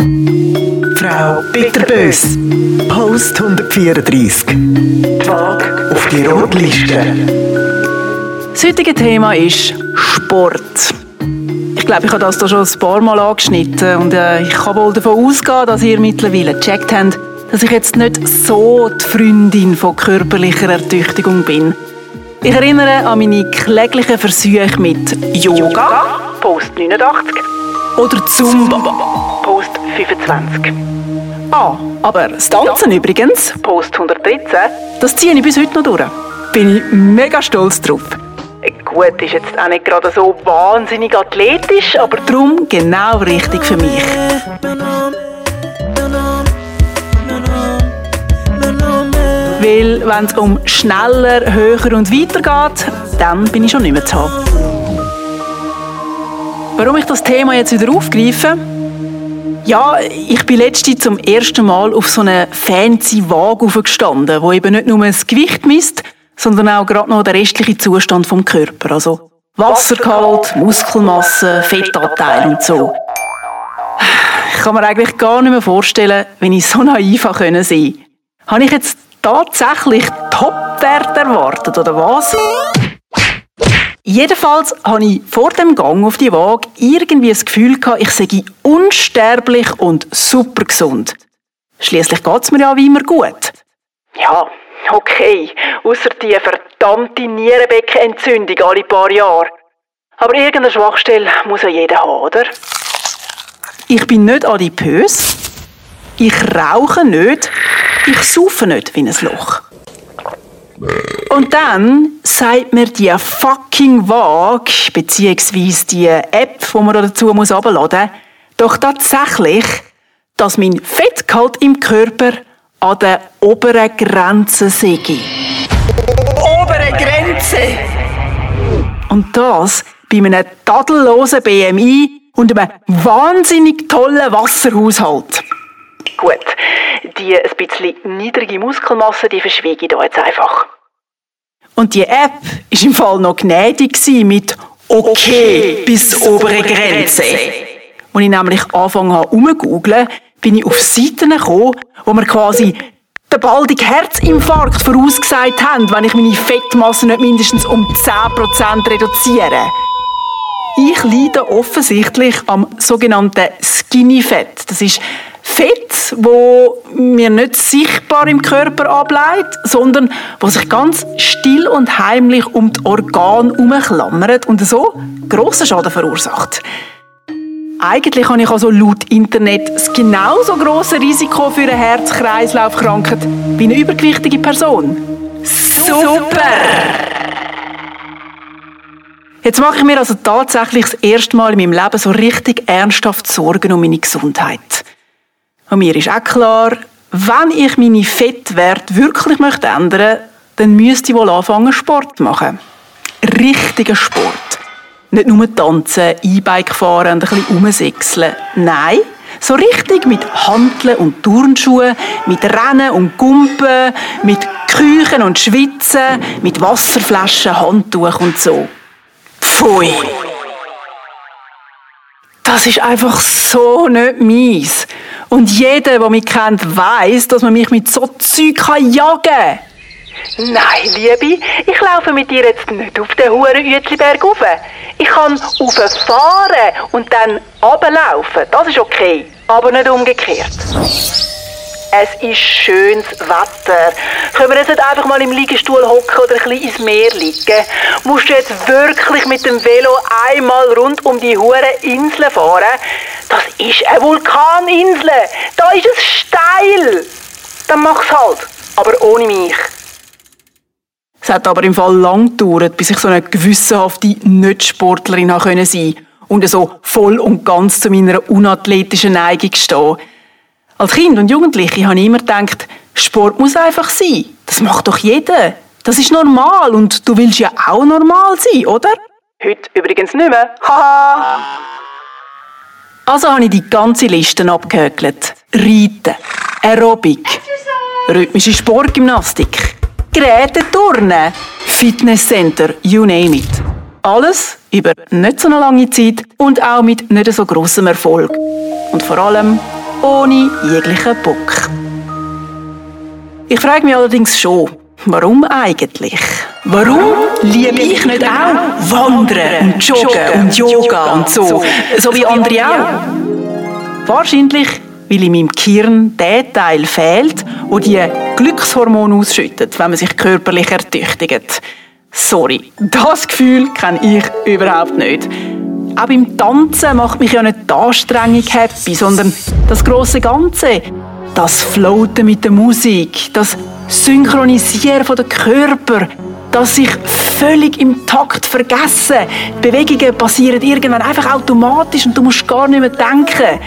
Frau Bitterbös, Post 134. Die Waage auf die Rotliste. Das heutige Thema ist Sport. Ich glaube, ich habe das hier schon ein paar Mal angeschnitten und äh, ich kann wohl davon ausgehen, dass ihr mittlerweile gecheckt habt, dass ich jetzt nicht so die Freundin von körperlicher Ertüchtigung bin. Ich erinnere an meine kläglichen Versuche mit Yoga, Post 89, oder Zumba, Post 25. Ah, aber das Tanzen übrigens, Post 113, das ziehe ich bis heute noch durch. Bin ich mega stolz drauf. Gut, ist jetzt auch nicht gerade so wahnsinnig athletisch, aber darum genau richtig für mich. Weil, wenn es um schneller, höher und weiter geht, dann bin ich schon nicht mehr zu haben. Warum ich das Thema jetzt wieder aufgreife? Ja, ich bin letztens zum ersten Mal auf so eine fancy Waage gestanden, wo eben nicht nur das Gewicht misst, sondern auch gerade noch der restliche Zustand vom Körper. Also Wassergehalt, Muskelmasse, Fettanteil und so. Ich kann mir eigentlich gar nicht mehr vorstellen, wenn ich so naiv sein konnte. Habe ich jetzt tatsächlich Top-Werte erwartet, oder was? Jedenfalls habe ich vor dem Gang auf die Waage irgendwie das Gefühl gehabt, ich sei unsterblich und super gesund. Schließlich geht es mir ja wie immer gut. Ja, okay, außer die verdammte Nierenbeckenentzündung alle paar Jahre. Aber irgendeine Schwachstelle muss ja jeder haben, oder? Ich bin nicht adipös. Ich rauche nicht. Ich saufe nicht wie ein Loch. Und dann sagt mir die fucking Waage, beziehungsweise die App, die man dazu muss abladen muss, doch tatsächlich, dass mein Fettgehalt im Körper an der oberen Grenze sei. Obere Grenze! Und das bei einem tadellosen BMI und einem wahnsinnig tollen Wasserhaushalt. Gut, die ein bisschen niedrige Muskelmasse, die verschwiege ich da jetzt einfach. Und die App war im Fall noch gnädig mit «Okay» bis obere Grenze. Als ich nämlich angefangen habe umzugoogeln, bin ich auf Seiten gekommen, wo mir quasi den baldigen Herzinfarkt vorausgesagt haben, wenn ich meine Fettmasse nicht mindestens um 10% reduziere. Ich leide offensichtlich am sogenannten Skinny Fett. Das ist Fett, wo mir nicht sichtbar im Körper ableitet, sondern was sich ganz still und heimlich um die Organe herumklammert und so grossen Schaden verursacht. Eigentlich habe ich also laut Internet das genauso große Risiko für eine Herz-Kreislauf-Krankheit wie eine übergewichtige Person. Super! Jetzt mache ich mir also tatsächlich das erste Mal in meinem Leben so richtig ernsthaft Sorgen um meine Gesundheit. Und mir ist auch klar, wenn ich meine Fettwerte wirklich möchte ändern dann müsste ich wohl anfangen, Sport zu machen. Richtiger Sport. Nicht nur tanzen, E-Bike fahren und ein bisschen rumsechseln. Nein, so richtig mit Hanteln und Turnschuhen, mit Rennen und Gumpen, mit Küchen und Schwitzen, mit Wasserflaschen, Handtuch und so. Pfui! Das ist einfach so nicht meins. Und jeder, der mich kennt, weiß, dass man mich mit so Zeug jagen kann. Nein, Liebe, ich laufe mit dir jetzt nicht auf den Huren Uetliberg rauf. Ich kann rauffahren und dann runterlaufen. Das ist okay, aber nicht umgekehrt. Es ist schönes Wetter. Können wir jetzt einfach mal im Liegestuhl hocken oder ein bisschen ins Meer liegen? Musst du jetzt wirklich mit dem Velo einmal rund um die hure Insel fahren? Das ist eine Vulkaninsel. Da ist es steil. Dann mach's halt. Aber ohne mich. Es hat aber im Fall lang gedauert, bis ich so eine gewissenhafte Nicht-Sportlerin sein konnte und so voll und ganz zu meiner unathletischen Neigung stehen. Als Kind und Jugendliche habe ich immer gedacht, Sport muss einfach sein. Das macht doch jeder. Das ist normal und du willst ja auch normal sein, oder? Heute übrigens nicht mehr. Haha! Also habe ich die ganze Liste abgehökelt. Reiten, Aerobic, rhythmische Sportgymnastik, Geräteturnen, Fitnesscenter, you name it. Alles über nicht so eine lange Zeit und auch mit nicht so grossem Erfolg. Und vor allem ohne jeglichen Bock. Ich frage mich allerdings schon, warum eigentlich? Warum liebe ich nicht auch Wandern und Joggen und Yoga und so, so wie andere auch? Wahrscheinlich, weil in meinem Gehirn der Teil fehlt, wo die Glückshormone ausschüttet, wenn man sich körperlich ertüchtigt. Sorry, das Gefühl kenne ich überhaupt nicht. Auch beim Tanzen macht mich ja nicht die Anstrengung happy, sondern das große Ganze. Das Floaten mit der Musik, das Synchronisieren der Körper, das sich völlig im Takt vergessen. Die Bewegungen passieren irgendwann einfach automatisch und du musst gar nicht mehr denken.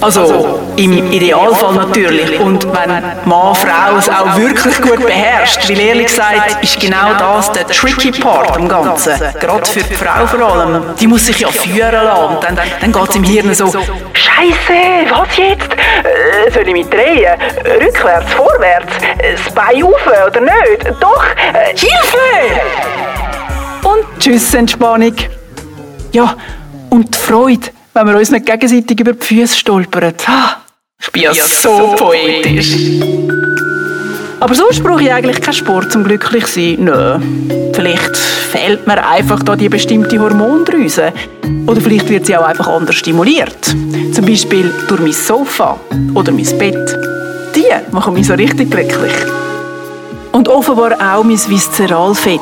Also im Idealfall natürlich. Und wenn Mann, Frau es auch wirklich gut beherrscht, weil ehrlich gesagt ist genau das der tricky Part am Ganzen. Gerade für die Frau vor allem. Die muss sich ja führen lassen. Und dann, dann geht es im Hirn so, Scheiße, was jetzt? Äh, soll ich mich drehen? Rückwärts, vorwärts? Das Bein rauf oder nicht? Doch, äh, Hilfe! Und tschüss, Entspannung. Ja, und die Freude wenn wir uns nicht gegenseitig über die Füße stolpern. Ich bin ja, ja so poetisch. Aber sonst brauche ich eigentlich keinen Sport zum glücklich sein. Nö. Vielleicht fehlt mir einfach da die bestimmte Hormondrüse. Oder vielleicht wird sie auch einfach anders stimuliert. Zum Beispiel durch mein Sofa oder mein Bett. Die machen mich so richtig glücklich. Und offenbar auch mein Viszeralfett.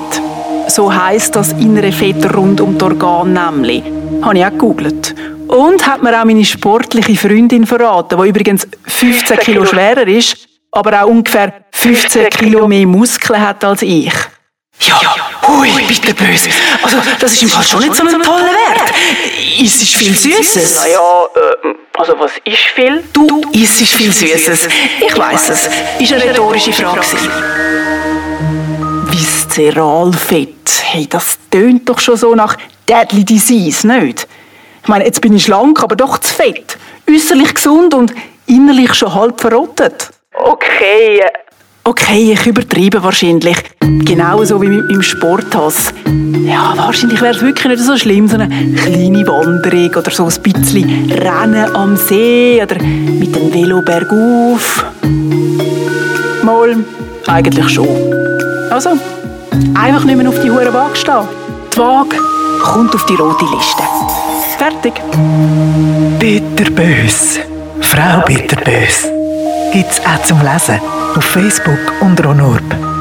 So heisst das innere Fett rund um die Organe nämlich. Habe ich auch gegoogelt. Und hat mir auch meine sportliche Freundin verraten, die übrigens 15 Kilo schwerer ist, aber auch ungefähr 15 Kilo mehr Muskeln hat als ich. Ja, hui, bitte böse. Also, das ist im Fall schon nicht so ein toller Wert. Ist es viel Süßes? Naja, äh, also was ist viel? Du isst viel Süßes. Ich weiß es. Ist eine rhetorische Frage. Viszeralfett. Hey, das tönt doch schon so nach Deadly Disease, nicht? Ich meine, jetzt bin ich schlank, aber doch zu fett. Äußerlich gesund und innerlich schon halb verrottet. Okay. Okay, ich übertreibe wahrscheinlich. Genauso wie mit meinem Sporthass. Ja, wahrscheinlich wäre es wirklich nicht so schlimm, so eine kleine Wanderung oder so ein bisschen Rennen am See oder mit dem Velo bergauf. Mal, eigentlich schon. Also, einfach nicht mehr auf die hohe Waage stehen. Die Waage kommt auf die rote Liste. Fertig. Bitterbös. Frau Bitterbös. Gibt's auch zum Lesen auf Facebook unter Onorb.